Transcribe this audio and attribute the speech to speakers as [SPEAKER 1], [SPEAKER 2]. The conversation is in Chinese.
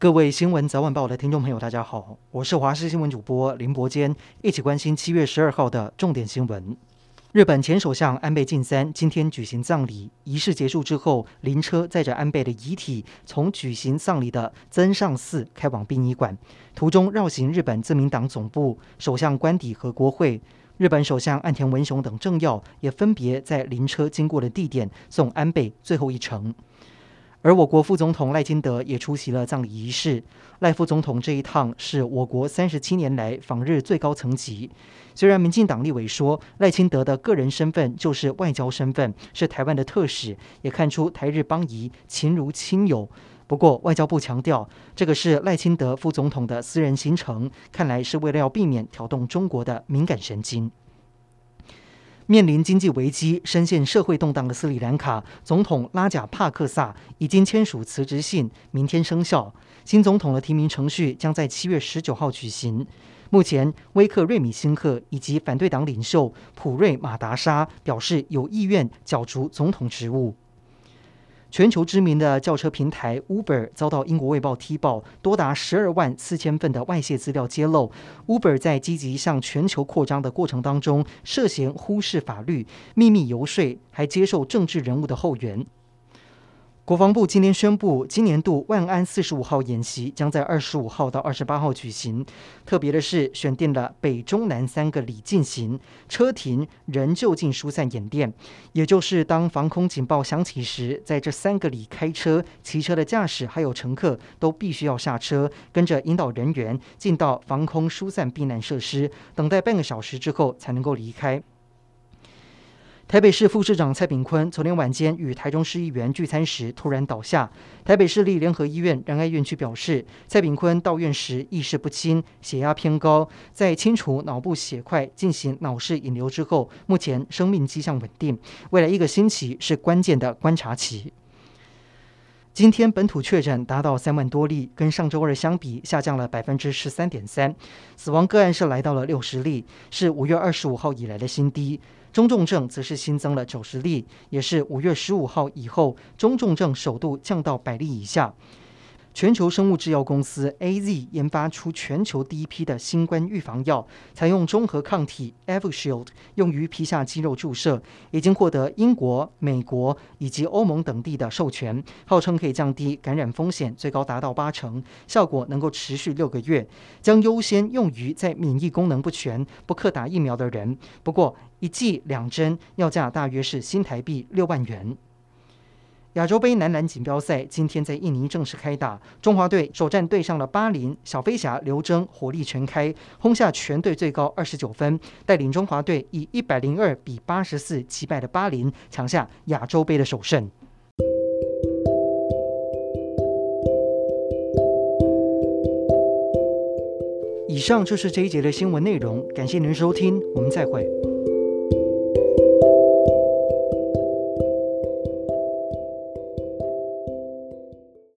[SPEAKER 1] 各位新闻早晚报的听众朋友，大家好，我是华视新闻主播林伯坚，一起关心七月十二号的重点新闻。日本前首相安倍晋三今天举行葬礼，仪式结束之后，灵车载着安倍的遗体从举行葬礼的增上寺开往殡仪馆，途中绕行日本自民党总部、首相官邸和国会。日本首相岸田文雄等政要也分别在灵车经过的地点送安倍最后一程。而我国副总统赖清德也出席了葬礼仪式。赖副总统这一趟是我国三十七年来访日最高层级。虽然民进党立委说赖清德的个人身份就是外交身份，是台湾的特使，也看出台日邦谊情如亲友。不过外交部强调，这个是赖清德副总统的私人行程，看来是为了要避免挑动中国的敏感神经。面临经济危机、深陷社会动荡的斯里兰卡总统拉贾帕克萨已经签署辞职信，明天生效。新总统的提名程序将在七月十九号举行。目前，威克瑞米辛克以及反对党领袖普瑞马达沙表示有意愿角逐总统职务。全球知名的轿车平台 Uber 遭到英国卫报踢爆，多达十二万四千份的外泄资料揭露。Uber 在积极向全球扩张的过程当中，涉嫌忽视法律、秘密游说，还接受政治人物的后援。国防部今天宣布，今年度万安四十五号演习将在二十五号到二十八号举行。特别的是，选定了北中南三个里进行车停人就近疏散演练，也就是当防空警报响起时，在这三个里开车、骑车的驾驶还有乘客都必须要下车，跟着引导人员进到防空疏散避难设施，等待半个小时之后才能够离开。台北市副市长蔡炳坤昨天晚间与台中市议员聚餐时突然倒下。台北市立联合医院仁爱院区表示，蔡炳坤到院时意识不清，血压偏高，在清除脑部血块进行脑室引流之后，目前生命迹象稳定。未来一个星期是关键的观察期。今天本土确诊达到三万多例，跟上周二相比下降了百分之十三点三，死亡个案是来到了六十例，是五月二十五号以来的新低。中重症则是新增了九十例，也是五月十五号以后中重症首度降到百例以下。全球生物制药公司 AZ 研发出全球第一批的新冠预防药，采用中和抗体 Evushield，用于皮下肌肉注射，已经获得英国、美国以及欧盟等地的授权，号称可以降低感染风险，最高达到八成，效果能够持续六个月，将优先用于在免疫功能不全、不可打疫苗的人。不过一剂两针药价大约是新台币六万元。亚洲杯男篮锦标赛今天在印尼正式开打，中华队首战对上了巴林，小飞侠刘铮火力全开，轰下全队最高二十九分，带领中华队以一百零二比八十四击败了巴林，抢下亚洲杯的首胜。以上就是这一节的新闻内容，感谢您收听，我们再会。